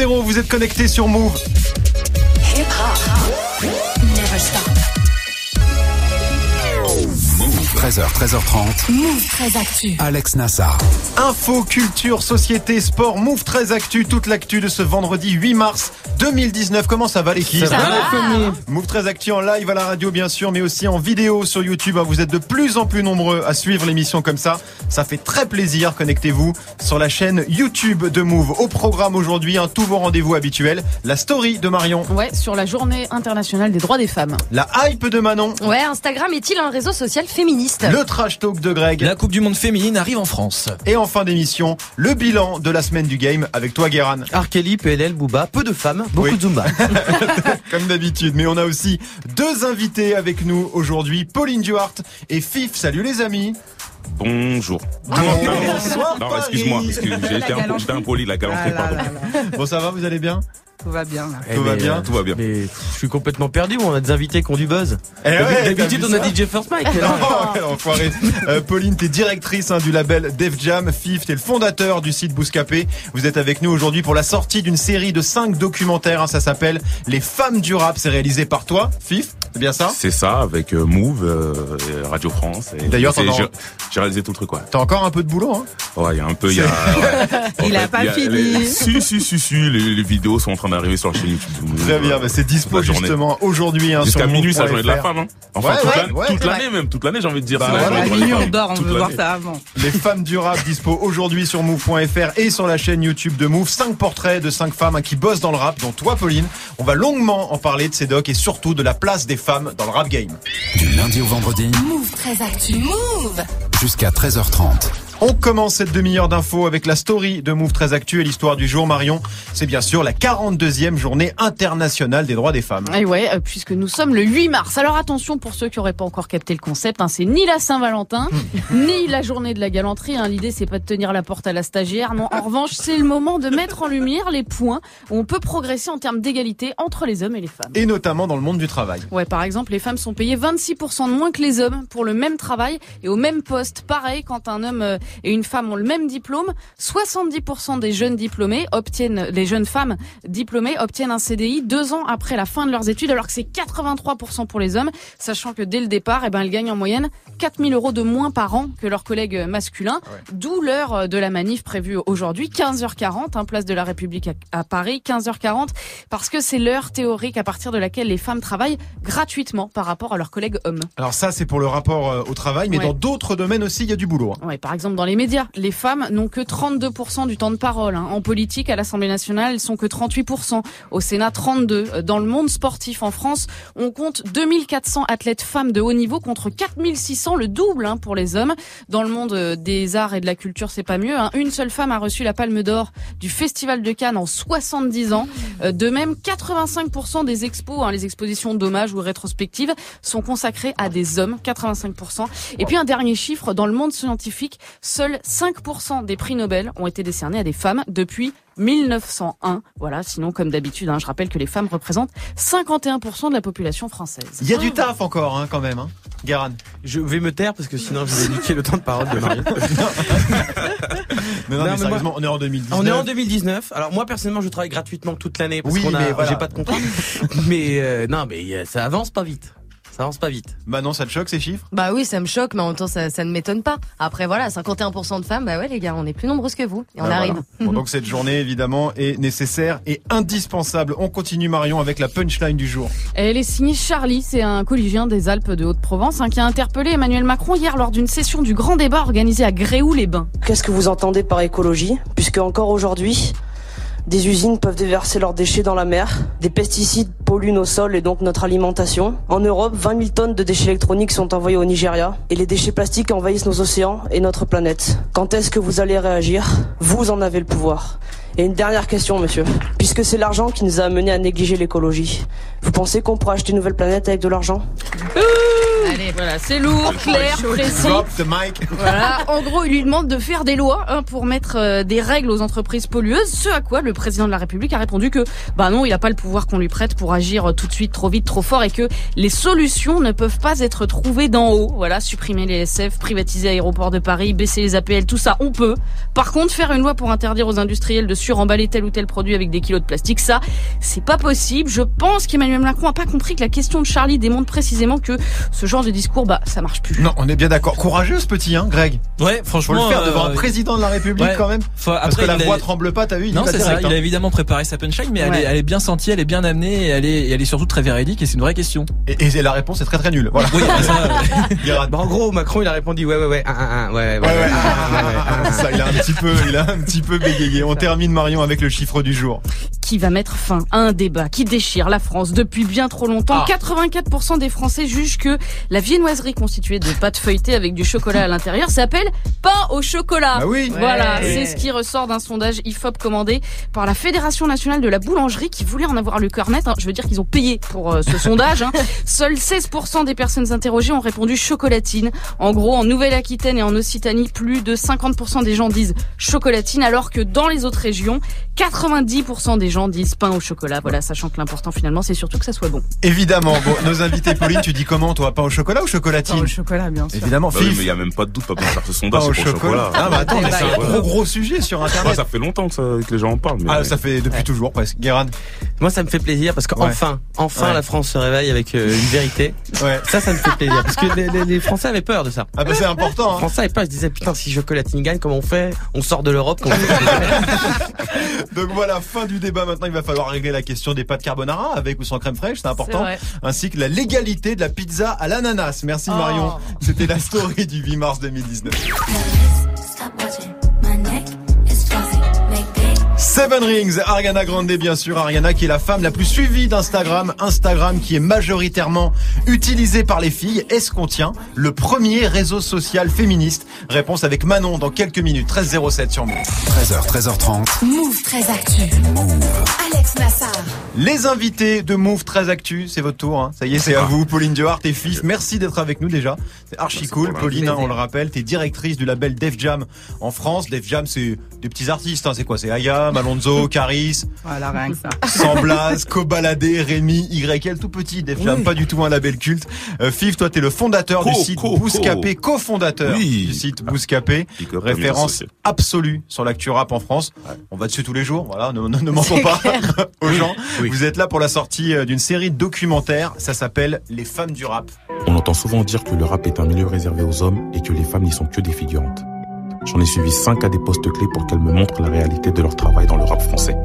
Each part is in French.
2-0, vous êtes connectés sur Move. 13h, 13h30. Move très actu. Alex Nassar. Info, culture, société, sport, Move très actu, toute l'actu de ce vendredi 8 mars 2019. Comment ça va l'équipe Move très actu en live à la radio bien sûr, mais aussi en vidéo sur YouTube. hein. Vous êtes de plus en plus nombreux à suivre l'émission comme ça. Ça fait très plaisir. Connectez-vous sur la chaîne YouTube de Move. Au programme aujourd'hui, un tous vos rendez-vous habituels. La story de Marion, Ouais, sur la journée internationale des droits des femmes. la hype de Manon, Ouais, Instagram est-il un réseau social féministe? Le trash talk de Greg. La Coupe du Monde féminine arrive en France. Et en fin d'émission, le bilan de la semaine du game avec toi Guéran. Arkeli, PLL, Booba, peu de femmes, beaucoup Oui. de Zumba. Comme d'habitude, mais on a aussi deux invités avec nous aujourd'hui, Pauline Duhart et Fif. Salut les amis. Bonjour. Bonsoir. Non, excuse-moi, excuse j'ai été impoli, la galanterie, pardon. Bon, ça va, vous allez bien? Tout va bien là. Tout va bien Tout va bien. Mais je suis complètement perdu, moi, on a des invités qui ont du buzz. Eh ouais, D'habitude, on a DJ First Mike. Oh, quel enfoiré. Euh, Pauline, t'es directrice hein, du label Def Jam. Fif, t'es le fondateur du site Bouscapé. Vous êtes avec nous aujourd'hui pour la sortie d'une série de cinq documentaires. hein, ça s'appelle Les femmes du rap. C'est réalisé par toi, Fif. C'est bien ça? C'est ça, avec euh, Move, euh, Radio France. et D'ailleurs, t'en j'ai j'ai réalisé tout le truc, ouais. T'as encore un peu de boulot, hein? Ouais, il y a un peu, il y a. ouais. En Il a fait, pas il y a- fini. les- Si, si, si, si, les, les vidéos sont en train d'arriver sur la chaîne YouTube. de Move. Très bien, bah, c'est dispo justement aujourd'hui. Hein, Jusqu'à sur minuit, c'est la journée de la femme, hein. Enfin, Ouais, toute ouais, l'année- toute même, toute l'année, j'ai envie de dire. Bah c'est la journée on dort, on veut voir ça avant. Les femmes du rap dispo aujourd'hui sur move.fr et sur la chaîne YouTube de Move. Cinq portraits de cinq femmes hein, qui bossent dans le rap, dont toi, Pauline. On va longuement en parler de ces docs et surtout de la place des femmes dans le rap game. Du lundi au vendredi Move très actu. Move. jusqu'à 13h30. On commence cette demi-heure d'infos avec la story de Move très actuelle, l'histoire du jour, Marion. C'est bien sûr la 42e journée internationale des droits des femmes. Et ouais, euh, puisque nous sommes le 8 mars. Alors attention pour ceux qui n'auraient pas encore capté le concept, hein, c'est ni la Saint-Valentin, ni la journée de la galanterie. hein. L'idée, c'est pas de tenir la porte à la stagiaire. Non, en revanche, c'est le moment de mettre en lumière les points où on peut progresser en termes d'égalité entre les hommes et les femmes. Et notamment dans le monde du travail. Ouais, par exemple, les femmes sont payées 26% de moins que les hommes pour le même travail et au même poste. Pareil, quand un homme euh, et une femme ont le même diplôme, 70% des jeunes diplômés obtiennent, les jeunes femmes diplômées obtiennent un CDI deux ans après la fin de leurs études, alors que c'est 83% pour les hommes, sachant que dès le départ, eh ben, elles gagnent en moyenne 4000 euros de moins par an que leurs collègues masculins. D'où l'heure de la manif prévue aujourd'hui, 15h40, hein, place de la République à, à Paris, 15h40, parce que c'est l'heure théorique à partir de laquelle les femmes travaillent gratuitement par rapport à leurs collègues hommes. Alors ça, c'est pour le rapport euh, au travail, mais Ouais. dans d'autres domaines aussi, il y a du boulot. hein. Ouais, par exemple, dans les médias, les femmes n'ont que 32% du temps de parole. hein. En politique, à l'Assemblée nationale, elles sont que 38%. Au Sénat, 32%. Dans le monde sportif en France, on compte 2400 athlètes femmes de haut niveau contre 4600, le double hein, pour les hommes. Dans le monde euh, des arts et de la culture, c'est pas mieux. hein. Une seule femme a reçu la Palme d'Or du Festival de Cannes en 70 ans. Euh, De même, 85% des expos, hein, les expositions d'hommage ou rétrospectives, sont consacrées à des hommes. 85%. Et puis un dernier chiffre, dans le monde scientifique, seuls 5% des prix Nobel ont été décernés à des femmes depuis 1901. Voilà, sinon comme d'habitude, hein, je rappelle que les femmes représentent 51% de la population française. Il y a du taf encore, hein, quand même. Hein. Je vais me taire parce que sinon je vais niquer le temps de parole de Marion. Mais non, Non, mais mais sérieusement, on est en 2019. On est en 2019. Alors moi personnellement je travaille gratuitement toute l'année parce Oui, qu'on a mais voilà. j'ai pas de contrat. mais euh, non mais euh, ça avance pas vite. Ça avance pas vite. Manon, ça te choque ces chiffres Bah oui, ça me choque, mais en même temps, ça, ça ne m'étonne pas. Après, voilà, 51% de femmes, bah ouais, les gars, on est plus nombreuses que vous. Et on Ben arrive. voilà. Bon, donc cette journée, évidemment, est nécessaire et indispensable. On continue, Marion, avec la punchline du jour. Elle est signée Charlie, c'est un collégien des Alpes de Haute-Provence hein, qui a interpellé Emmanuel Macron hier lors d'une session du grand débat organisé à Gréoux-les-Bains. Qu'est-ce que vous entendez par écologie Puisque encore aujourd'hui, des usines peuvent déverser leurs déchets dans la mer, des pesticides polluent nos sols et donc notre alimentation. En Europe, 20 000 tonnes de déchets électroniques sont envoyés au Nigeria et les déchets plastiques envahissent nos océans et notre planète. Quand est-ce que vous allez réagir? Vous en avez le pouvoir. Et une dernière question, monsieur. Puisque c'est l'argent qui nous a amenés à négliger l'écologie, vous pensez qu'on pourra acheter une nouvelle planète avec de l'argent? Allez, voilà, c'est lourd, clair, précis. Drop the mic. Voilà, en gros, il lui demande de faire des lois hein, pour mettre euh, des règles aux entreprises pollueuses. Ce à quoi le président de la République a répondu que, bah non, il n'a pas le pouvoir qu'on lui prête pour agir euh, tout de suite, trop vite, trop fort, et que les solutions ne peuvent pas être trouvées d'en haut. Voilà, supprimer les SF, privatiser l'aéroport de Paris, baisser les APL, tout ça, on peut. Par contre, faire une loi pour interdire aux industriels de suremballer tel ou tel produit avec des kilos de plastique, ça, c'est pas possible. Je pense qu'Emmanuel Macron a pas compris que la question de Charlie démontre précisément que ce genre de discours, bah, ça marche plus. Non, on est bien d'accord. Courageux ce petit, hein, Greg. Ouais, Faut franchement. le faire devant euh, un président de la République ouais. quand même. faut- Parce que la a- voix tremble pas, t'as vu il Non, c'est ça. Il hein. a évidemment préparé sa punchline, mais elle, est, elle est bien sentie, elle est bien amenée, et elle est, et elle est surtout très véridique, et c'est une vraie question. Et, et la réponse est très très nulle. Voilà. Oui, ça, euh, Guérard. Bah, en gros, Macron, il a répondu ouais, ouais, ouais, un, un, ouais, ouais, Ouais, ah, ah, ah, ça, il a un petit peu, il a un petit peu bégayé. On termine Marion avec le chiffre du jour. qui va mettre fin? À un débat qui déchire la France depuis bien trop longtemps. Ah. 84% des Français jugent que la viennoiserie constituée de pâte feuilletée avec du chocolat à l'intérieur s'appelle pain au chocolat. Bah oui. Voilà, Ouais. c'est ce qui ressort d'un sondage IFOP commandé par la Fédération nationale de la boulangerie qui voulait en avoir le cœur net. hein. Je veux dire qu'ils ont payé pour euh, ce sondage. hein. Seuls 16% des personnes interrogées ont répondu chocolatine. En gros, en Nouvelle-Aquitaine et en Occitanie, plus de 50% des gens disent chocolatine, alors que dans les autres régions, 90% des gens disent pain au chocolat. Voilà, sachant que l'important finalement, c'est surtout que ça soit bon. Évidemment. Bon, nos invités, Pauline, tu dis comment toi Pain au chocolat ou chocolatine chocolat, bien sûr. Évidemment, Bah oui, mais il y a même pas de doute, pas besoin de faire ce Pain sondage, au pour le chocolat. chocolat. Ah, mais attends, mais c'est un gros gros sujet sur Ouais, Internet. ça fait longtemps que, ça- que les gens en parlent. Mais Ah, ça fait depuis toujours presque. Guérard. Moi, ça me fait plaisir parce qu'enfin, enfin, Ouais. la France se réveille avec euh, une vérité. Ouais. Ça, ça me fait plaisir parce que les, les- les Français avaient peur de ça. Ah bah c'est important. Les Hein. Français avaient peur, ils se disaient putain, si chocolatine gagne, comment on fait? On sort de l'Europe, Donc voilà, fin du débat. Maintenant, il va falloir régler la question des pâtes carbonara avec ou sans crème fraîche, c'est important. Ainsi que la légalité de la pizza à l'ananas. Merci Oh. Marion. C'était la story du 8 mars 2019. Seven Rings, Ariana Grande bien sûr, Ariana qui est la femme la plus suivie d'Instagram, Instagram qui est majoritairement utilisé par les filles. Est-ce qu'on tient le premier réseau social féministe? Réponse avec Manon dans quelques minutes, 13h07 sur Move. 13h, 13h30. Move très actu. Move. Alex Nassar. Les invités de Move très Actu, c'est votre tour. hein. Ça y est, c'est à vous, Pauline Duhart et Fif. Merci d'être avec nous déjà. C'est archi Merci cool. Pauline, hein, on le rappelle, t'es directrice du label Def Jam en France. Def Jam, c'est des petits artistes. hein. C'est quoi? C'est Aya, Malonzo, Caris, Voilà, rien que ça. Cobaladé, Rémi, YL, tout petit. Def Jam, pas du tout un label culte. Euh, Fif, toi, t'es le fondateur du site co, Bouscapé, cofondateur Oui. du site Bouscapé. Up, Référence absolue sur l'actu rap en France. On va dessus tous les jours, voilà, ne, ne, ne mentons pas aux gens. Oui. Vous êtes là pour la sortie euh, d'une série documentaire, ça s'appelle Les femmes du rap. On entend souvent dire que le rap est un milieu réservé aux hommes et que les femmes n'y sont que des figurantes. J'en ai suivi 5 à des postes clés pour qu'elles me montrent la réalité de leur travail dans le rap français.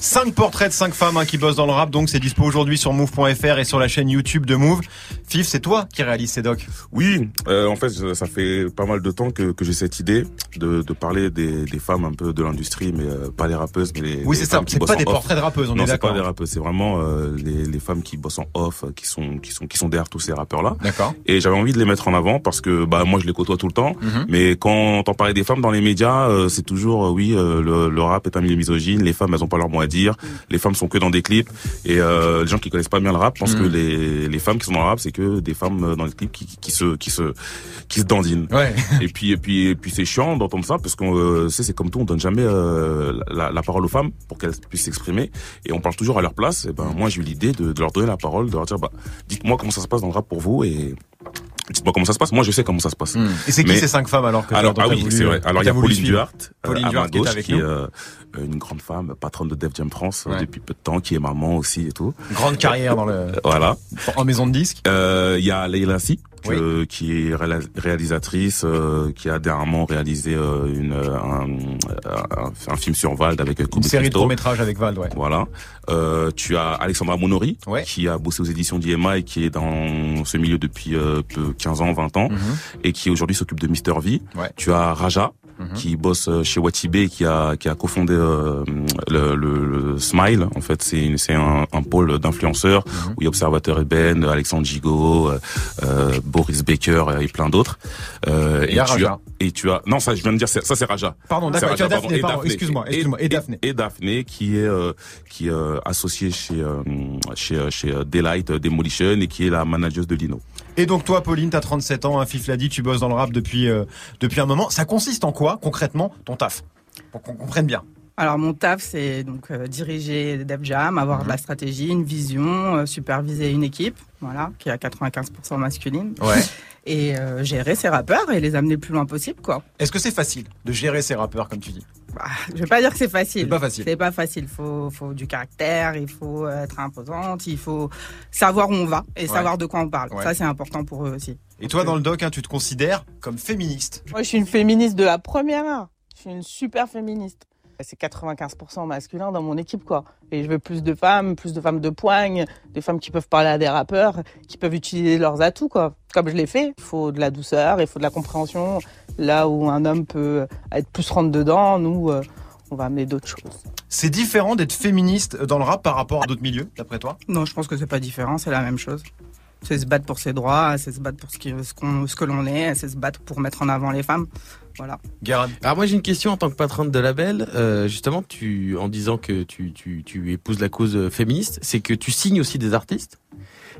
Cinq portraits de cinq femmes hein, qui bossent dans le rap, donc c'est dispo aujourd'hui sur move.fr et sur la chaîne YouTube de Move. Fif, c'est toi qui réalise ces docs. Oui, euh, en fait, ça fait pas mal de temps que, que j'ai cette idée de, de parler des, des femmes un peu de l'industrie, mais euh, pas les rappeuses, mais les, Oui, c'est ça, c'est pas des off. portraits de rappeuses, on non, est c'est pas d'accord. des rappeuses, c'est vraiment euh, les, les femmes qui bossent en off, qui sont qui sont qui sont derrière tous ces rappeurs là. D'accord. Et j'avais envie de les mettre en avant parce que bah moi je les côtoie tout le temps. Mhm. Mais quand on parler des femmes dans les médias, c'est toujours oui le, le rap est un milieu misogyne, les femmes elles ont pas leur à dire, les femmes sont que dans des clips et euh, les gens qui connaissent pas bien le rap pensent que les les femmes qui sont dans le rap c'est que des femmes euh, dans les clips qui, qui se qui se qui se dandinent. Ouais. Et puis et puis et puis c'est chiant d'entendre ça parce qu'on euh, c'est c'est comme tout on donne jamais euh, la, la parole aux femmes pour qu'elles puissent s'exprimer et on parle toujours à leur place. Et ben moi j'ai eu l'idée de, de leur donner la parole, de leur dire bah dites-moi comment ça se passe dans le rap pour vous et dites-moi comment ça se passe. Moi je sais comment ça se passe. Hmm. Et c'est qui Mais- ces cinq femmes alors que Alors ah oui c'est vrai. Alors il y a Pauline Duhart, euh, Pauline à ma qui est gauche, avec qui nous. est euh, une grande femme, patronne de Def Jam France euh, Ouais. depuis peu de temps, qui est maman aussi et tout. Grande carrière dans le Euh, Voilà. en maison de disques. Euh, Il y a Leila Si, Oui. que- qui est réalisatrice, euh, qui a dernièrement réalisé euh, une, euh, un, un, un film sur Vald avec euh, Une série de Christo. courts-métrages avec Vald, ouais. Voilà. Euh, tu as Alexandra Monori, Ouais. qui a bossé aux éditions d'IMA et qui est dans ce milieu depuis euh, peu- 15 ans, 20 ans, Mhm. et qui aujourd'hui s'occupe de Mister V. Ouais. Tu as Raja, Mhm. qui bosse euh, chez Watibé, et qui a qui a cofondé euh, le, le, le Smile. En fait, c'est c'est un, un pôle d'influenceurs Mhm. où il y a Observateur Eben, Alexandre Gigot, euh, euh, Boris Baker et plein d'autres. Euh, Et tu Raja. as et tu as non ça je viens de dire ça c'est Raja. Pardon, d'accord. Tu as. Daphné, pardon. Excuse-moi, Et- excuse-moi. Et Daphné. Et Daphné qui est euh, qui est euh, associée chez euh, chez chez Daylight Demolition et qui est la manageuse de Lino. Et donc toi, Pauline, t'as 37 ans, hein, Fif l'a dit, tu bosses dans le rap depuis depuis un moment. Ça consiste en quoi concrètement ton taf? Pour qu'on comprenne bien. Alors mon taf, c'est donc euh, diriger Def Jam, avoir de la stratégie, une vision, euh, superviser une équipe, voilà, qui est à 95% masculine, Ouais. et euh, gérer ses rappeurs et les amener le plus loin possible, quoi. Est-ce que c'est facile de gérer ces rappeurs comme tu dis? Bah, je vais pas dire que c'est facile. C'est pas facile. C'est pas facile. Faut, faut du caractère, il faut être imposante, il faut savoir où on va et Ouais. savoir de quoi on parle. Ouais. Ça, c'est important pour eux aussi. Et toi, dans le doc, hein, tu te considères comme féministe? Moi, je suis une féministe de la première heure. Je suis une super féministe. C'est 95% masculin dans mon équipe, quoi. Et je veux plus de femmes, plus de femmes de poigne, des femmes qui peuvent parler à des rappeurs, qui peuvent utiliser leurs atouts, quoi. Comme je l'ai fait. Il faut de la douceur, il faut de la compréhension. Là où un homme peut être plus rentre dedans, nous, euh, on va amener d'autres choses. C'est différent d'être féministe dans le rap par rapport à d'autres milieux, d'après toi? Non, je pense que c'est pas différent, c'est la même chose. C'est se battre pour ses droits, c'est se battre pour ce, qui- ce, qu'on- ce que l'on est, c'est se battre pour mettre en avant les femmes. Voilà. Alors moi j'ai une question en tant que patronne de label. Euh, justement, tu en disant que tu, tu, tu épouses la cause euh, féministe, c'est que tu signes aussi des artistes.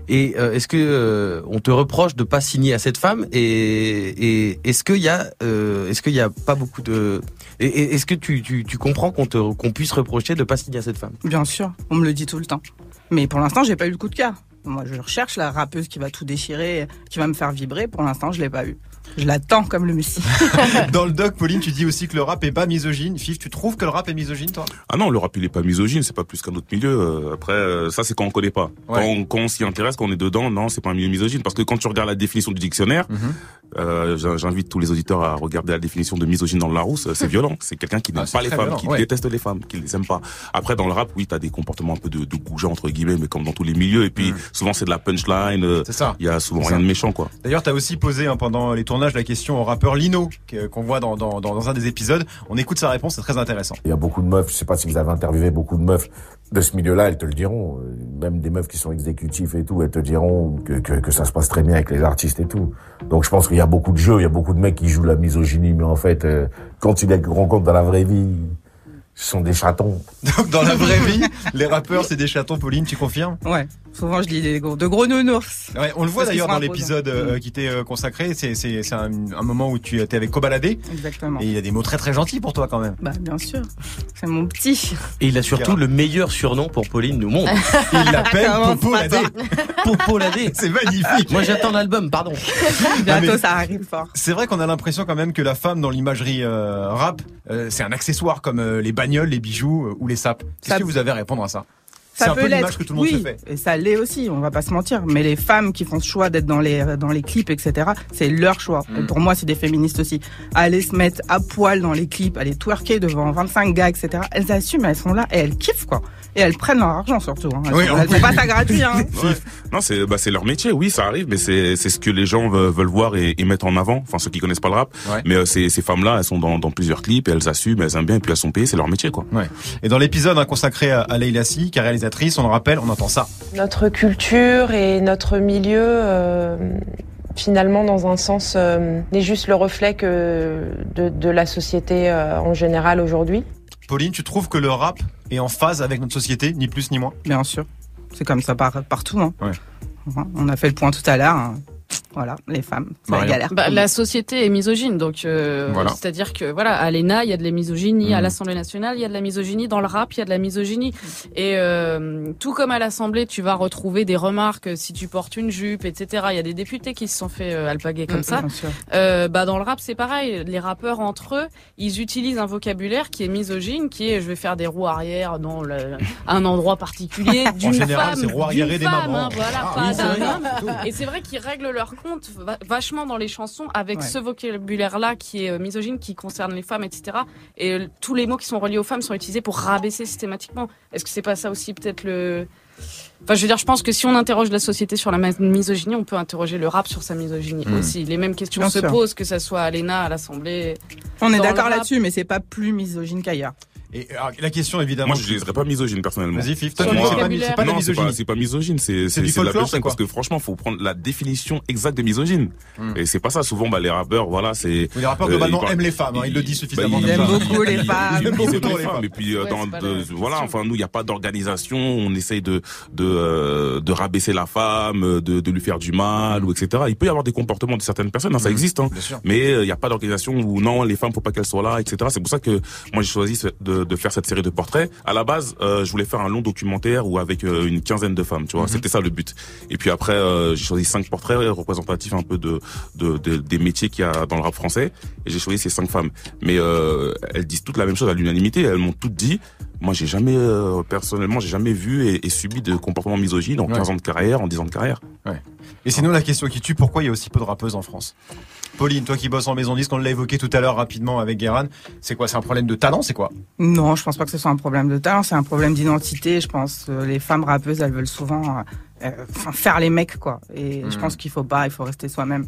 Et euh, est-ce que euh, on te reproche de pas signer à cette femme? Et, et est-ce qu'il y a euh, est-ce qu'il y a pas beaucoup de et, et est-ce que tu, tu, tu comprends qu'on te qu'on puisse reprocher de pas signer à cette femme? Bien sûr, on me le dit tout le temps. Mais pour l'instant, j'ai pas eu le coup de cœur. Moi, je recherche la rappeuse qui va tout déchirer, qui va me faire vibrer. Pour l'instant, je l'ai pas eu. Je l'attends comme le Messie. Dans le doc, Pauline, tu dis aussi que le rap est pas misogyne. Fif, tu trouves que le rap est misogyne, toi? Ah non, le rap il est pas misogyne, c'est pas plus qu'un autre milieu. Euh, Après, euh, ça c'est quand on connaît pas. Ouais. Quand on, quand on s'y intéresse, quand on est dedans, non, c'est pas un milieu misogyne. Parce que quand tu regardes la définition du dictionnaire, Mhm. euh, j'in- j'invite tous les auditeurs à regarder la définition de misogyne dans le Larousse. C'est violent. C'est quelqu'un qui n'aime Ah, pas les femmes, violent, qui ouais. déteste les femmes, qui les aime pas. Après, dans le rap, oui, t'as des comportements un peu de, de goujat entre guillemets, mais comme dans tous les milieux. Et puis souvent c'est de la punchline. C'est ça. Il y a souvent rien ça. de méchant, quoi. D'ailleurs, t'as aussi posé hein, pendant les tournages la question au rappeur Lino, qu'on voit dans, dans, dans un des épisodes. On écoute sa réponse, c'est très intéressant. Il y a beaucoup de meufs, je sais pas si vous avez interviewé beaucoup de meufs de ce milieu-là, elles te le diront. Euh, Même des meufs qui sont exécutifs et tout, elles te diront que, que, que ça se passe très bien avec les artistes et tout. Donc je pense qu'il y a beaucoup de jeux, il y a beaucoup de mecs qui jouent la misogynie, mais en fait, euh, quand tu les rencontres dans la vraie vie, ce sont des chatons. Donc dans la vraie vie, les rappeurs, c'est des chatons, Pauline, tu confirmes? Ouais. Souvent, je dis des gros, de gros nounours. Ouais, on le voit d'ailleurs dans l'épisode euh, qui t'est euh, consacré. C'est un, un moment où tu étais avec Kobalade Exactement. et il a des mots très très gentils pour toi quand même. Bah, bien sûr. C'est mon petit. Et il a surtout le meilleur surnom pour Pauline nous montre. Il l'appelle Comment Popo ce Ladé. matin Popo Ladé. C'est magnifique. Moi j'attends l'album, pardon. Bientôt, mais- ça arrive fort. C'est vrai qu'on a l'impression quand même que la femme dans l'imagerie euh, rap, euh, c'est un accessoire comme euh, les bagnoles, les bijoux euh, ou les sapes. Qu'est-ce que vous avez à répondre à ça? Ça peut peu l'être. oui, se fait. Et ça l'est aussi, on va pas se mentir. Mais les femmes qui font ce choix d'être dans les, dans les clips, etc., c'est leur choix. Mm. Et pour moi, c'est des féministes aussi. Aller se mettre à poil dans les clips, aller twerker devant 25 gars, etc., elles assument, elles sont là et elles kiffent, quoi. Et elles prennent leur argent surtout. Hein. Elles, Oui, elles font pas ça gratuit, hein. Ouais. Non, c'est bah, c'est leur métier, oui, ça arrive, mais c'est ce que les gens veulent, veulent voir et, et mettre en avant. Enfin, ceux qui connaissent pas le rap. Mais euh, ces, ces femmes-là, elles sont dans, dans plusieurs clips, et elles assument, elles aiment bien, et puis elles sont payées, c'est leur métier, quoi. Ouais. Et dans l'épisode hein, consacré à, à Leila Si, qui est réalisatrice, on le rappelle, on entend ça. Notre culture et notre milieu, euh, finalement, dans un sens, euh, n'est juste le reflet que de, de la société euh, en général aujourd'hui. Pauline, tu trouves que le rap est en phase avec notre société, ni plus ni moins? Bien sûr. C'est comme ça par, partout. Hein. On a fait le point tout à l'heure. hein. Voilà, les femmes, c'est la galère. Bah, la société est misogyne, donc euh, Voilà. c'est-à-dire que voilà, à l'ENA, il y a de la misogynie, à Mhm. l'Assemblée nationale, il y a de la misogynie, dans le rap, il y a de la misogynie. Et euh, tout comme à l'Assemblée, tu vas retrouver des remarques si tu portes une jupe, etc. Il y a des députés qui se sont fait euh, alpaguer comme Mhm, ça. Euh, bah dans le rap, c'est pareil. Les rappeurs entre eux, ils utilisent un vocabulaire qui est misogyne, qui est je vais faire des roues arrière dans le- un endroit particulier d'une général, femme, c'est roues arrière d'une et des femme, mamans. hein, voilà, Ah, pas oui, d'un homme. Et c'est vrai qu'ils règlent leur compte va- vachement dans les chansons avec Ouais. ce vocabulaire-là qui est euh, misogyne, qui concerne les femmes, etc. Et tous les mots qui sont reliés aux femmes sont utilisés pour rabaisser systématiquement. Est-ce que c'est pas ça aussi peut-être le... Enfin, je veux dire, je pense que si on interroge la société sur la misogynie, on peut interroger le rap sur sa misogynie Mm. aussi. Les mêmes questions Bien se sûr. posent, que ça soit à l'ENA, à l'Assemblée. On est d'accord là-dessus, mais c'est pas plus misogyne qu'ailleurs. Et alors, la question évidemment. Moi, je ne dirais pas misogyne personnellement. Vas-y, Fif, c'est pas pas de non, c'est pas, c'est pas misogyne, c'est C'est du de la quoi parce que franchement, faut prendre la définition exacte de misogyne. Et c'est pas ça. Souvent, bah, les rappeurs, voilà, c'est. Les rappeurs, euh, globalement, parlent- aiment les femmes, hein, ils le disent suffisamment Bah, comme ils- aiment beaucoup les femmes. ils- aiment beaucoup les femmes. Et puis, euh, de- voilà, enfin, nous, il n'y a pas d'organisation, on essaye de, de, euh, de rabaisser la femme, de, de lui faire du mal, ou etc. Il peut y avoir des comportements de certaines personnes, hein, ça existe, hein. sûr. Mais euh, il n'y a pas d'organisation où non, les femmes, faut pas qu'elles soient là, etc. C'est pour ça que moi, j'ai choisi ce- de, de faire cette série de portraits. À la base, euh, je voulais faire un long documentaire où avec euh, une quinzaine de femmes, tu vois. C'était ça le but. Et puis après, euh, j'ai choisi cinq portraits représentatifs un peu de, de, de- des métiers qu'il y a dans le rap français. Et j'ai choisi ces cinq femmes. Mais elles disent toutes la même chose à l'unanimité. Elles m'ont toutes dit. Moi, j'ai jamais, personnellement, j'ai jamais vu et, et subi de comportements misogynes en Ouais. 15 ans de carrière, en 10 ans de carrière. Ouais. Et sinon, la question qui tue, pourquoi il y a aussi peu de rappeuses en France? Pauline, toi qui bosses en maison disque, on l'a évoqué tout à l'heure rapidement avec Guéran. C'est quoi C'est un problème de talent C'est quoi? Non, je pense pas que ce soit un problème de talent, c'est un problème d'identité. Je pense euh, les femmes rappeuses, elles veulent souvent euh, euh, faire les mecs, quoi. Et je Mhm. pense qu'il faut pas, il faut rester soi-même.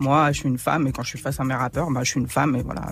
Moi, je suis une femme, et quand je suis face à mes rappeurs, bah, je suis une femme, et voilà.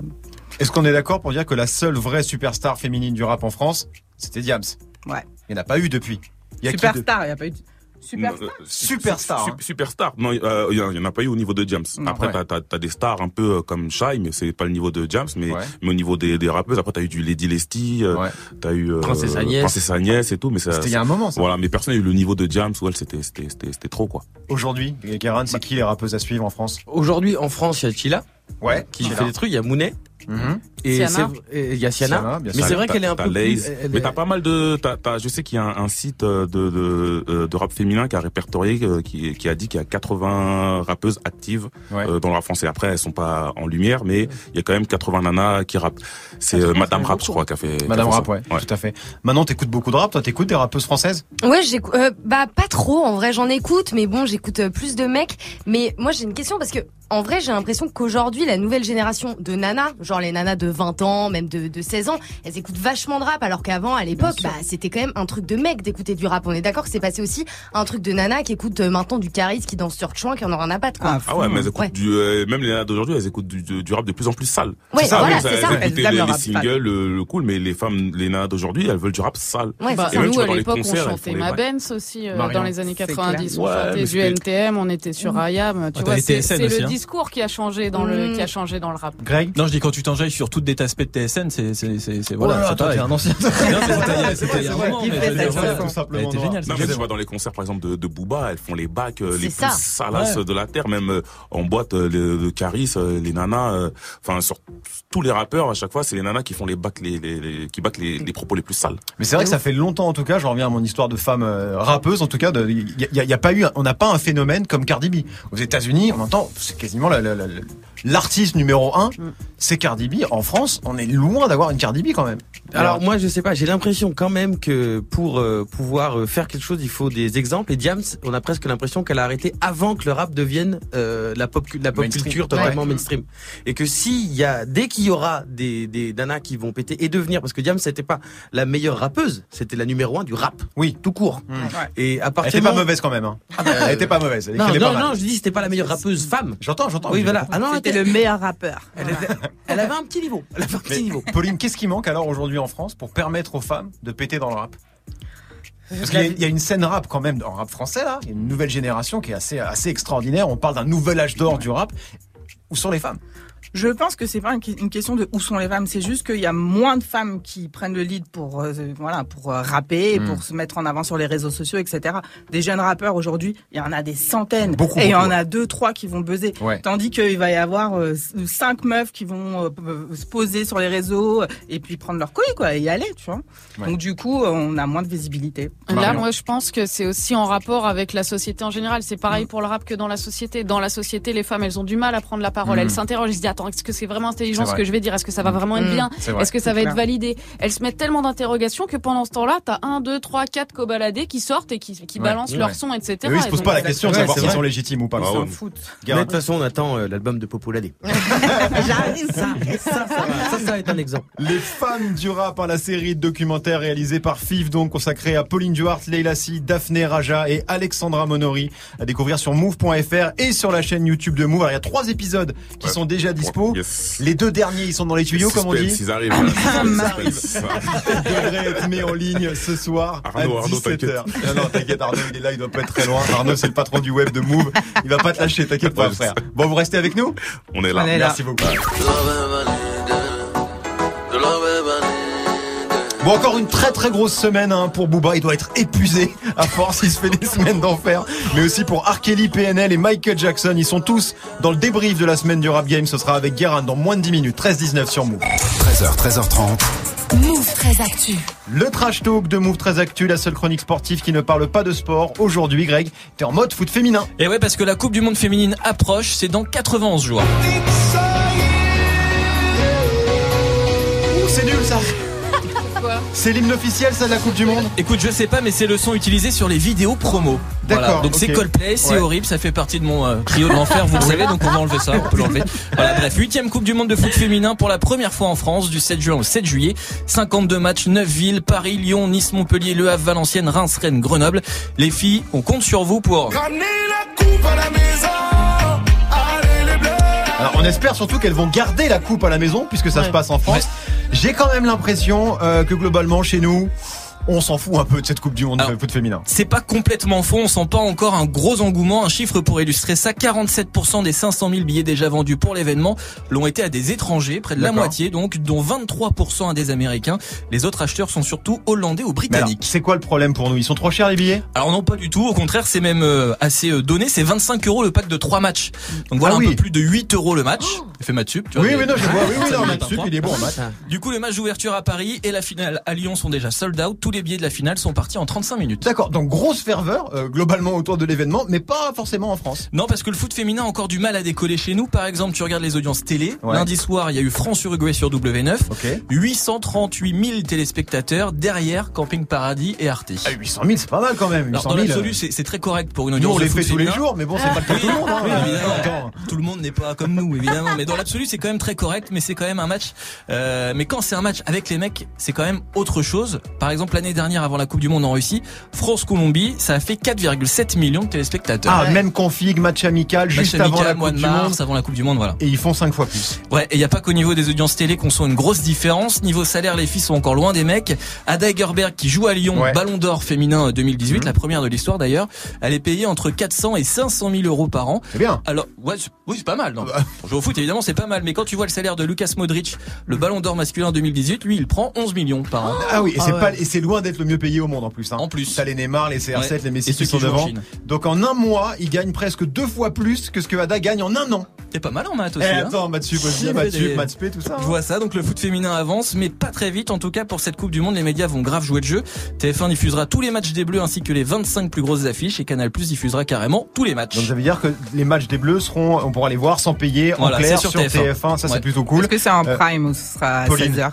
Est-ce qu'on est d'accord pour dire que la seule vraie superstar féminine du rap en France, c'était Diams? Ouais. Il n'y en a pas eu depuis. Il y a Superstar, il n'y a pas eu. Superstar euh, Superstar, su- hein. Superstar. Non, il y, en- a pas eu au niveau de James. Non. après, Ouais. t'as, t'as des stars un peu euh, comme Shai, mais c'est pas le niveau de James. Mais, Ouais. mais au niveau des, des rappeuses, après t'as eu du Lady Leslie, euh, Ouais. t'as eu euh, Princesse Agnès. Princesse Agnès et tout. Mais ça, C'était il y a un moment, ça. Voilà, mais personne n'a eu le niveau de James. Ouais, c'était, c'était, c'était, c'était trop quoi. Aujourd'hui, Guéran, c'est qui les rappeuses à suivre en France? Aujourd'hui, en France, il y a Chila. Ouais, Qui fait des trucs. Il y a Mounet. Mhm. Et il y a Siana. Mais c'est vrai qu'elle est un peu plus. Elle Mais est- t'as pas mal de, t'as, t'as- je sais qu'il y a un, un site euh, de, de, euh, de rap féminin qui a répertorié, euh, qui, qui a dit qu'il y a 80 rappeuses actives Ouais. euh, dans le rap français. Après, elles sont pas en lumière, mais il y a quand même 80 nanas qui rappent. C'est euh, Madame Rap, je crois, qui a fait. Madame fait Rap, ouais, tout à fait. Maintenant, t'écoutes beaucoup de rap, toi t'écoutes des rappeuses françaises? Ouais, j'écoute. euh, bah pas trop. En vrai, j'en écoute, mais bon, j'écoute plus de mecs. Mais moi, j'ai une question parce que en vrai, j'ai l'impression qu'aujourd'hui, la nouvelle génération de nanas, genre les nanas de 20 ans, même de, de 16 ans, elles écoutent vachement de rap, alors qu'avant, à l'époque, bah c'était quand même un truc de mec d'écouter du rap. On est d'accord que c'est passé aussi un truc de nana qui écoute euh, maintenant du charisme, qui danse sur chouin, qui en aura à battre. Quoi. Ah ouais, mais elles écoutent Ouais. du, euh, même les nanas d'aujourd'hui, elles écoutent du, du, du rap de plus en plus sale. Ouais, ça, voilà, elles, c'est elles ça. Elles aiment les, le les rap singles, le, le cool, mais les femmes, les nanas d'aujourd'hui, elles veulent du rap sale. Ouais, Bah, Et même, tu nous, à l'époque, on elles chantait Ma. Benz aussi, euh, dans les années c'est 90. clair. On Ouais, chantait du NTM, on était sur IAM. Tu t'as vois, c'est le hein. discours qui a changé dans le, Mm. qui a changé dans le rap. Greg? Non, je dis quand tu t'enjailles sur tout des aspects de TSN, c'est c'est voilà, Oh c'est toi, pareil. t'es un ancien. C'était il y a- c'était un moment, qui mais était dans-. Non, mais tu les concerts, par exemple, de, de Booba, elles font les bacs, euh, les C'est plus Ouais. de la terre, même euh, en boîte, euh, le, Caris, les nanas, enfin, sur tous les rappeurs, à chaque fois, c'est les nanas qui font les bacs, les, qui bacs les, propos les plus sales. Mais c'est vrai que ça fait longtemps en tout cas, je reviens à mon histoire de femme rappeuse en tout cas, il y, a- pas eu, on n'a pas un phénomène comme Cardi B. Aux États-Unis, on entend, c'est quasiment la- l'artiste numéro un, c'est Cardi B. En France, on est loin d'avoir une Cardi B quand même. Alors moi je sais pas, j'ai l'impression quand même que pour euh, pouvoir euh, faire quelque chose, il faut des exemples. Et Diams, on a presque l'impression qu'elle a arrêté avant que le rap devienne euh, la pop la pop Mainstream. culture totalement Ouais. mainstream. Et que s'il y a dès qu'il y aura des des nanas qui vont péter et devenir parce que Diams c'était pas la meilleure rappeuse, c'était la numéro un du rap. Oui, tout court. Et à Elle partir était pas mauvaise quand même. Hein. Ah bah, Elle était pas mauvaise. Elle non, écrivait non, pas mal. non, je dis c'était pas la meilleure rappeuse femme. J'entends, j'entends. Oui, voilà. Ah non, C'était le meilleur rappeur. elle avait, elle avait un petit niveau. Elle avait un petit Mais, niveau. Pauline, qu'est-ce qui manque alors aujourd'hui en France pour permettre aux femmes de péter dans le rap? Parce qu'il y a- il y, a une scène rap quand même en rap français là, il y a une nouvelle génération qui est assez assez extraordinaire. On parle d'un nouvel âge d'or du rap. Où sont les femmes? Je pense que c'est pas une question de où sont les femmes, c'est juste qu'il y a moins de femmes qui prennent le lead pour euh, voilà pour euh, rapper, et Mm. pour se mettre en avant sur les réseaux sociaux, etc. Des jeunes rappeurs aujourd'hui, il y en a des centaines, Beaucoup, et il y en a deux trois qui vont buzzer. Ouais. Tandis qu'il va y avoir euh, cinq meufs qui vont euh, se poser sur les réseaux et puis prendre leur couille quoi et y aller, tu vois. Ouais. Donc du coup, on a moins de visibilité. Là, moi, je pense que c'est aussi en rapport avec la société en général. C'est pareil pour le rap que dans la société. Dans la société, les femmes, elles ont du mal à prendre la parole. Mm. Elles s'interrogent, elles se disent, attends, est-ce que c'est vraiment intelligent C'est ce vrai. que je vais dire? Est-ce que ça va vraiment être Mm. bien? Est-ce que ça va être validé? Elles se mettent tellement d'interrogations que pendant ce temps-là, t'as un, deux, trois, quatre cobaladés qui sortent et qui, qui Ouais. balancent Ouais. leur son, etc. Et eux, ils se Et posent donc, pas la question de savoir s'ils sont légitimes ou pas. Ils s'en foutent. Mais de toute façon, on attend euh, l'album de Popouladé. J'arrive ça. Ça, ça, va. ça, un exemple. Les femmes du rap, hein, la série de documentaires réalisée par FIF, donc consacrée à Pauline Duhart, Leila Si, Daphné Raja et Alexandra Monori, à découvrir sur move.fr et sur la chaîne YouTube de Move. Alors, il y a trois épisodes qui Ouais. sont déjà Ouais, dispo. Les deux derniers, ils sont dans les tuyaux, comme on dit. Ils arrivent. là. Suspense. Il devrait être mis en ligne ce soir Arnaud, à Arnaud, 17h. t'inquiète. Non, non, t'inquiète, Arnaud, il est là, il doit pas être très loin. Arnaud, c'est le patron du web de Move. Il va pas te lâcher, t'inquiète pas, frère. Bon, vous restez avec nous On est là. On est là. Merci beaucoup. Bon, encore une très très grosse semaine hein, pour Booba. Il doit être épuisé à force. Il se fait des semaines d'enfer. Mais aussi pour R. Kelly, PNL et Michael Jackson. Ils sont tous dans le débrief de la semaine du rap game. Ce sera avec Guérin dans moins de 10 minutes. 13-19 sur Move. 13h, 13h30. Move très actu. Le trash talk de Move très actu, la seule chronique sportive qui ne parle pas de sport. Aujourd'hui, Greg, t'es en mode foot féminin. Et ouais, parce que la Coupe du Monde féminine approche, c'est dans 91 jours. C'est l'hymne officiel, ça, de la Coupe du Monde Écoute, je sais pas, mais c'est le son utilisé sur les vidéos promo. Voilà. D'accord, Donc c'est. Coldplay, c'est Ouais. horrible, ça fait partie de mon euh, trio de l'enfer, vous le savez, donc on va enlever ça, on peut l'enlever. Voilà, bref, huitième Coupe du Monde de foot féminin pour la première fois en France, du 7 juin au 7 juillet. 52 matchs, 9 villes, Paris, Lyon, Nice, Montpellier, Le Havre, Valenciennes, Reims, Rennes, Grenoble. Les filles, on compte sur vous pour... Alors, on espère surtout qu'elles vont garder la coupe à la maison, puisque ça se passe en France. J'ai quand même l'impression euh, que globalement, chez nous, on s'en fout un peu de cette Coupe du Monde de foot féminin. C'est pas complètement faux, on sent pas encore un gros engouement. Un chiffre pour illustrer ça, 47% des 500 000 billets déjà vendus pour l'événement l'ont été à des étrangers, près de la moitié donc, dont 23% à des Américains. Les autres acheteurs sont surtout hollandais ou britanniques. c'est quoi le problème pour nous? Ils sont trop chers les billets? Alors non, pas du tout. Au contraire, c'est même euh, assez euh, donné. C'est 25 euros le pack de 3 matchs. Donc voilà Ah un peu plus de 8 euros le match. Il fait maths sup, tu vois. Oui, mais- oui, non, je vois. Oui, oui, non, maths sup, il est bon en maths. Du coup, le match d'ouverture à Paris et la finale à Lyon sont déjà sold out. Tous les billets de la finale sont partis en 35 minutes. D'accord, donc grosse ferveur euh, globalement autour de l'événement, mais pas forcément en France. Non, parce que le foot féminin a encore du mal à décoller chez nous. Par exemple, tu regardes les audiences télé. Ouais. Lundi soir, il y a eu France-Uruguay sur W9. Ok. 838 000 téléspectateurs derrière Camping Paradis et Arte. Ah, 800 000, c'est pas mal quand même. Alors, 800 dans 000. l'absolu, c'est c'est très correct pour une Nous, audience on de les fait tous les jours, mais bon, c'est pas le cas tout le monde. hein. Oui, évidemment. Tout le monde n'est pas comme nous, évidemment. Mais dans l'absolu, c'est quand même très correct, mais c'est quand même un match. Euh, mais quand c'est un match avec les mecs, c'est quand même autre chose. Par exemple, l'année dernière, avant la Coupe du Monde en Russie, France-Colombie, ça a fait 4,7 millions de téléspectateurs. Ah, même config, match amical, Match juste amical, avant la mois Coupe de du Monde. mars, avant la Coupe du Monde, voilà. Et ils font 5 fois plus. Ouais, et il y a pas qu'au niveau des audiences télé qu'on sent une grosse différence. Niveau salaire, les filles sont encore loin des mecs. Ada Egerberg, qui joue à Lyon, Ouais. Ballon d'Or féminin 2018, la première de l'histoire d'ailleurs, elle est payée entre 400 et 500 000 euros par an. C'est bien. Alors, ouais, oui, c'est pas mal. Non. Pour jouer au foot, évidemment, c'est pas mal. Mais quand tu vois le salaire de Lucas Modric, le Ballon d'Or masculin 2018, lui, il prend 11 millions par an. Ah oui, et Ah c'est ouais. pas, et c'est loin d'être le mieux payé au monde en plus. Hein. En plus. T'as les Neymar, les CR7, Ouais. les Messi qui sont en devant. Donc en un mois, il gagne presque deux fois plus que ce que Ada gagne en un an. T'es pas mal en maths Eh, aussi. hein. attends, maths sup aussi, J'ai maths fait sup, des- maths spé, tout ça. Je hein. vois ça, donc le foot féminin avance, mais pas très vite. En tout cas, pour cette Coupe du Monde, les médias vont grave jouer le jeu. TF1 diffusera tous les matchs des Bleus ainsi que les 25 plus grosses affiches et Canal Plus diffusera carrément tous les matchs. Donc ça veut dire que les matchs des Bleus seront, on pourra les voir sans payer en Voilà, clair c'est sur, sur TF1. TF1. Ça c'est Ouais. plutôt cool. Est-ce que c'est en Euh, prime ou ce sera à Pauline. 16h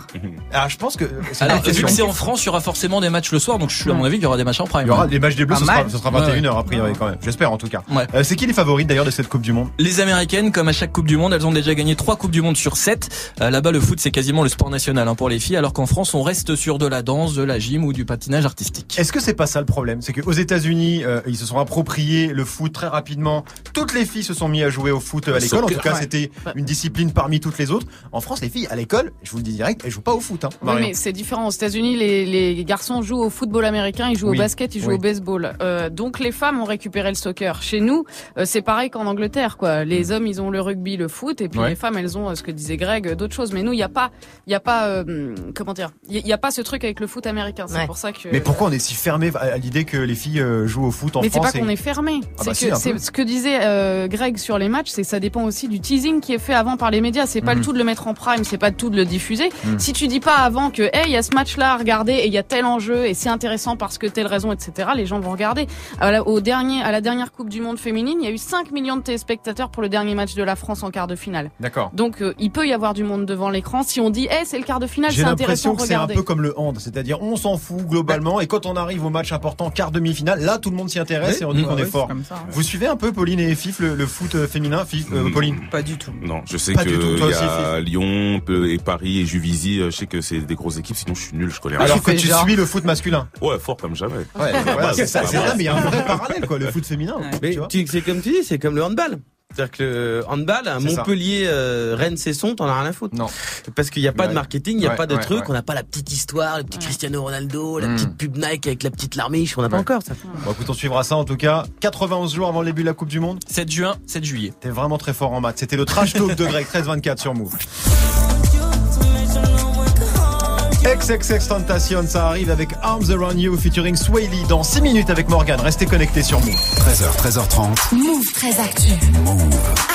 Ah, je pense que c'est une Alors, vu que c'est en France, il y aura forcément des matchs le soir, donc je suis à mon avis, il y aura des matchs en prime. Il y aura les matchs des Bleus, ce sera, mal. ce sera Ouais, 21h a priori quand même. J'espère en tout cas. Ouais. Euh, c'est qui les favorites d'ailleurs de cette Coupe du Monde? Les Américaines, comme à chaque Coupe du Monde, elles ont déjà gagné trois Coupes du Monde sur 7. Là-bas, le foot, c'est quasiment le sport national hein, pour les filles, alors qu'en France, on reste sur de la danse, de la gym ou du patinage artistique. Est-ce que c'est pas ça le problème? C'est qu'aux États-Unis, euh, ils se sont appropriés le foot très rapidement. Toutes les filles se sont mis à jouer au foot à l'école. En tout cas, Ouais. c'était une discipline parmi toutes les autres. En France, les filles à l'école, je vous le dis direct, elles jouent pas au foot. Hein, Oui, mais c'est différent. Aux États-Unis, les, les garçons jouent au football américain, ils jouent Oui, au basket, ils jouent oui. au baseball. Euh, donc les femmes ont récupéré le soccer. Chez nous, euh, c'est pareil qu'en Angleterre, quoi. Les hommes, ils ont le rugby, le foot, et puis Ouais. les femmes, elles ont euh, ce que disait Greg, euh, d'autres choses. Mais nous, il y a pas, il y a pas, euh, comment dire, il y, y a pas ce truc avec le foot américain. C'est Ouais. pour ça que. Mais pourquoi on est si fermé à l'idée que les filles euh, jouent au foot en mais c'est France pas qu'on est fermé. Ah c'est bah si, c'est ce que disait euh, Greg sur les matchs, c'est ça dépend aussi du teasing qui est fait avant par les médias. C'est pas le tout de le mettre en prime, c'est pas le tout de le diffuser. Mhm. Si tu dis pas avant que hey, il y a ce match-là à regarder et il y a tel enjeu et c'est intéressant parce que telle raison, etc. Les gens vont regarder. À la, au dernier, à la dernière Coupe du Monde féminine, il y a eu 5 millions de téléspectateurs pour le dernier match de la France en quart de finale. D'accord. Donc euh, il peut y avoir du monde devant l'écran. Si on dit hey, c'est le quart de finale, J'ai c'est intéressant, l'impression que c'est un peu comme le hand, c'est-à-dire on s'en fout globalement et quand on arrive au match important, quart demi-finale, là tout le monde s'y intéresse Oui, et on dit bah qu'on est oui, fort. comme ça. Vous suivez un peu Pauline et Fif le, le foot euh, féminin, Fif, euh, Mm. Pauline? Pas du tout. Non, je sais Pas que il y aussi, a Lyon et Paris et Juvisy. euh, Je sais que c'est des grosses équipes. Sinon, je suis nul. Je connais rien. Alors que tu genre. suis le foot masculin. Ouais, fort comme jamais. Ouais, voilà, c'est ça, c'est ça, mais il y a un vrai parallèle quoi, le foot féminin. Tu Mais vois. tu- c'est comme tu dis, c'est comme le handball. C'est-à-dire que le handball, à. Montpellier, euh, Rennes, Cesson, t'en as rien à foutre. Non. Parce qu'il n'y a pas Ouais. de marketing, il n'y a Ouais, pas de ouais, truc, ouais. on n'a pas la petite histoire, le petit Cristiano Ronaldo, la Mm. petite pub Nike avec la petite larmiche, on n'a pas encore ça. Bon, écoute, on suivra ça en tout cas. 91 jours avant le début de la Coupe du Monde. 7 juin, 7 juillet. T'es vraiment très fort en maths. C'était le trash talk de Greg 1324 sur Move. XXX Tentation, ça arrive avec Arms Around You featuring Sway Lee dans 6 minutes avec Morgan. Restez connectés sur Move. 13h, 13h30. Move très actu.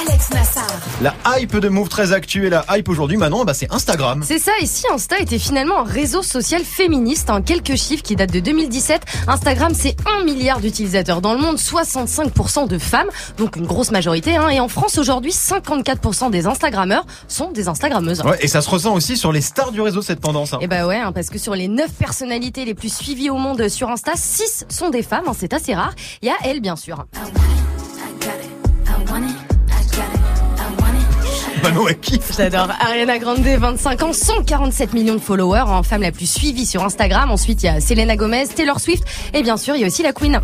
Alex Nassar. La hype de Move très actuelle, la hype aujourd'hui, Manon, bah, c'est Instagram. C'est ça, et si Insta était finalement un réseau social féministe, en quelques chiffres qui datent de 2017, Instagram c'est 1 milliard d'utilisateurs dans le monde, 65% de femmes, donc une grosse majorité, hein, et en France aujourd'hui, 54% des Instagrammeurs sont des Instagrammeuses. Ouais, et ça se ressent aussi sur les stars du réseau, cette tendance. hein. Et bah ouais, hein, parce que sur les 9 personnalités les plus suivies au monde sur Insta, 6 sont des femmes, hein, c'est assez rare. Il y a elle bien sûr. Manon, elle kiffe. J'adore. Ariana Grande, 25 ans, 147 millions de followers, en femme la plus suivie sur Instagram. Ensuite, il y a Selena Gomez, Taylor Swift, et bien sûr, il y a aussi la Queen.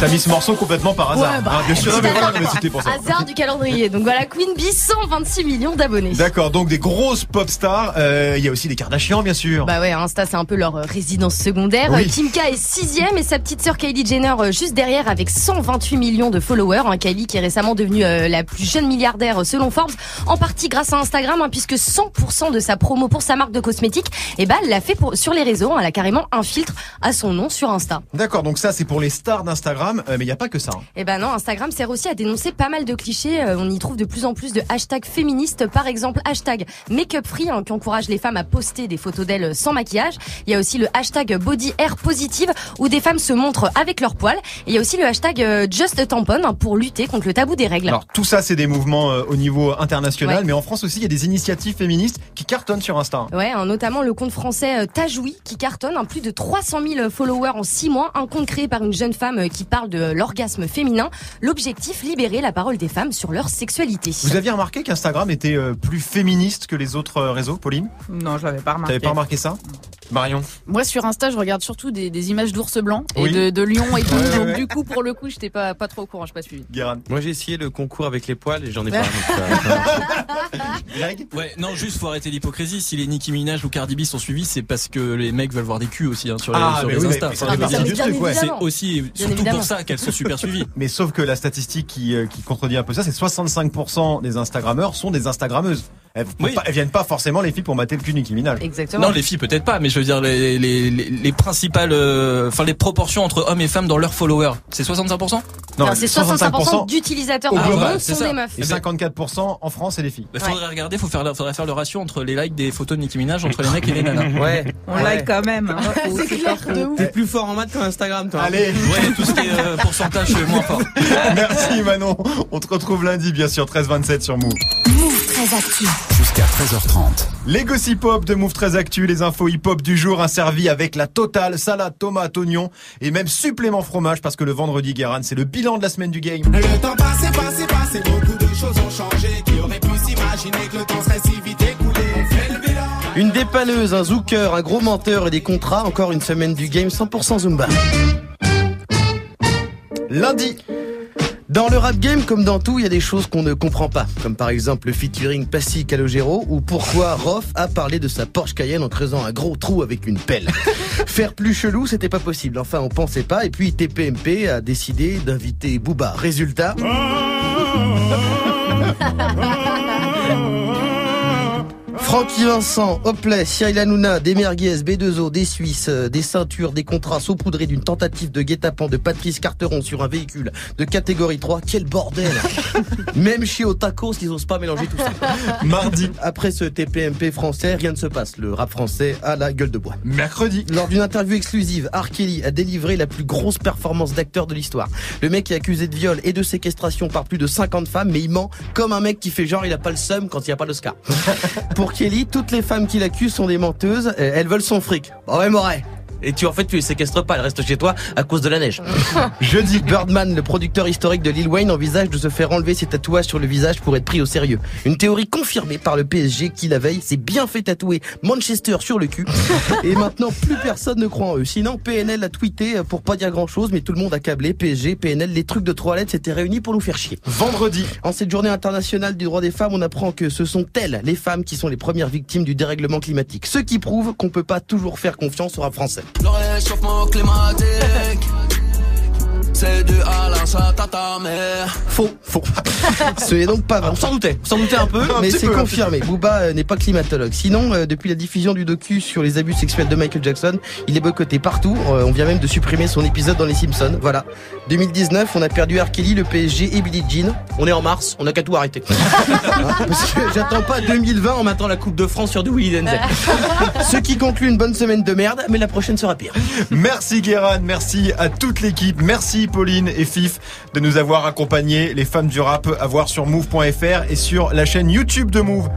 T'as mis ce morceau complètement par hasard. Ouais, bah, hein, bien sûr, mais voilà, pour ça. Hasard du calendrier. Donc voilà, Queen Bee, 126 millions d'abonnés. D'accord, donc des grosses pop stars. Euh, Il y a aussi des Kardashians, bien sûr. Bah ouais, Insta c'est un peu leur euh, résidence secondaire. Oui. Kim K est sixième et sa petite sœur Kylie Jenner euh, juste derrière avec 128 millions de followers. Hein, Kylie qui est récemment devenue euh, la plus jeune milliardaire selon Forbes, en partie grâce à Instagram, hein, puisque 100% de sa promo pour sa marque de cosmétiques, eh ben, elle l'a fait pour, sur les réseaux. elle a carrément un filtre à son nom sur Insta. D'accord, donc ça c'est pour les stars d'Instagram, euh, mais il n'y a pas que ça. hein. Eh ben non, Instagram sert aussi à dénoncer pas mal de clichés. Euh, on y trouve de plus en plus de hashtags féministes. Par exemple, hashtag make-up free, hein, qui encourage les femmes à poster des photos d'elles sans maquillage. Il y a aussi le hashtag body air positive, où des femmes se montrent avec leurs poils. Et il y a aussi le hashtag euh, just tampon, hein, pour lutter contre le tabou des règles. Alors tout ça c'est des mouvements euh, au niveau international, Ouais. mais en France aussi il y a des initiatives féministes qui cartonnent sur Insta. Ouais, hein, notamment le compte français euh, Tajoui qui cartonne, hein, plus de 300 000 followers en 6 mois, un compte créé par une jeune femme euh, qui parle de l'orgasme féminin. L'objectif, libérer la parole des femmes sur leur sexualité. Vous aviez remarqué qu'Instagram était euh, plus féministe que les autres euh, réseaux, Pauline? Non, je l'avais pas remarqué. T'avais pas remarqué ça? Marion? Moi sur Insta, je regarde surtout des, des images d'ours blancs Oui. et de, de lions et tout. Ouais, Donc ouais. du coup, pour le coup, j'étais pas pas trop au courant, je pas suivi. Guérin. Moi j'ai essayé le concours avec les poils et j'en ai pas. Greg? Ouais, non, juste faut arrêter l'hypocrisie. Si les Nicki Minaj ou Cardi B sont suivis, c'est parce que les mecs veulent voir des culs aussi hein, sur les, Ah, sur mais les oui, Insta. Enfin. C'est aussi surtout évidemment. Pour ça qu'elles sont super. Mais sauf que la statistique qui, euh, qui contredit un peu ça, c'est 65% des Instagrammeurs sont des Instagrammeuses elles, viennent pas forcément les filles pour mater le cul Nicki Minaj. Exactement. Non, les filles peut-être pas, mais je veux dire les, les, les, les principales, euh, enfin les proportions entre hommes et femmes dans leurs followers, c'est 65% Non, c'est 65%, d'utilisateurs au sont des meufs. Et 54% en France, c'est des filles. Bah, faudrait regarder, faut faire, faudrait faire le ratio entre les likes des photos de Nicki Minaj entre les mecs et les nanas. Ouais. On like quand même. Hein. C'est clair. T'es plus fort en maths qu'en Instagram, toi. Allez. Ouais, tout ce qui est euh, pourcentage, je suis moins fort. Merci Manon. On te retrouve lundi, bien sûr, 13-27 sur Mou. Jusqu'à 13h30. Les gossip hop de Move 13 Actu, les infos hip-hop du jour inservies avec la totale salade, tomate, oignon et même supplément fromage parce que le vendredi, Guéran, c'est le bilan de la semaine du game. Le temps beaucoup de choses ont changé. Qui aurait pu s'imaginer que le temps serait si vite écoulé Une dépanneuse, un zooker, un gros menteur et des contrats. Encore une semaine du game 100% Zumba. Lundi. Dans le rap game, comme dans tout, il y a des choses qu'on ne comprend pas. Comme par exemple le featuring Passy Calogero ou pourquoi Roth a parlé de sa Porsche Cayenne en creusant un gros trou avec une pelle. Faire plus chelou, c'était pas possible. Enfin, on pensait pas. Et puis TPMP a décidé d'inviter Booba. Résultat. Francky Vincent, Hopley, Cyril Hanouna, des merguez, B2O, des Suisses, euh, des ceintures, des contrats saupoudrés d'une tentative de guet-apens de Patrice Carteron sur un véhicule de catégorie 3. Quel bordel Même chez Otakos, ils osent pas mélanger tout ça. mardi, Après ce TPMP français, rien ne se passe. Le rap français a la gueule de bois. mercredi, Lors d'une interview exclusive, R. Kelly a délivré la plus grosse performance d'acteur de l'histoire. Le mec est accusé de viol et de séquestration par plus de 50 femmes, mais il ment comme un mec qui fait genre il a pas le seum quand il n'y a pas d'Oscar. Pour Kelly, toutes les femmes qui l'accusent sont des menteuses, elles veulent son fric. Bon ouais, Moret. Et tu en fait tu les séquestres pas, elles restent chez toi à cause de la neige. Jeudi, Birdman, le producteur historique de Lil Wayne, envisage de se faire enlever ses tatouages sur le visage pour être pris au sérieux. Une théorie confirmée par le PSG qui la veille s'est bien fait tatouer Manchester sur le cul. Et maintenant plus personne ne croit en eux. Sinon PNL a tweeté euh, pour pas dire grand chose, mais tout le monde a câblé. PSG, PNL, les trucs de trois lettres s'étaient réunis pour nous faire chier. Vendredi. En cette journée internationale du droit des femmes, on apprend que ce sont elles, les femmes, qui sont les premières victimes du dérèglement climatique. Ce qui prouve qu'on peut pas toujours faire confiance au rap français. Le réchauffement climatique. C'est ta mère. Faux, faux. Ce n'est donc pas vrai. On s'en doutait, on s'en doutait un peu, Un mais c'est confirmé. Booba euh, n'est pas climatologue. Sinon, euh, depuis la diffusion du docu sur les abus sexuels de Michael Jackson, il est boycotté partout. Euh, on vient même de supprimer son épisode dans Les Simpsons. Voilà. 2019, on a perdu R. Kelly, le PSG et Billie Jean. On est en mars, on a qu'à tout arrêter. Hein, Parce que j'attends pas 2020 en Maintenant la Coupe de France sur du Willy Denzel. Ce qui conclut une bonne semaine de merde, mais la prochaine sera pire. Merci Guérin, merci à toute l'équipe, merci Pauline et Fif de nous avoir accompagnés, les femmes du rap à voir sur move.fr et sur la chaîne YouTube de Move.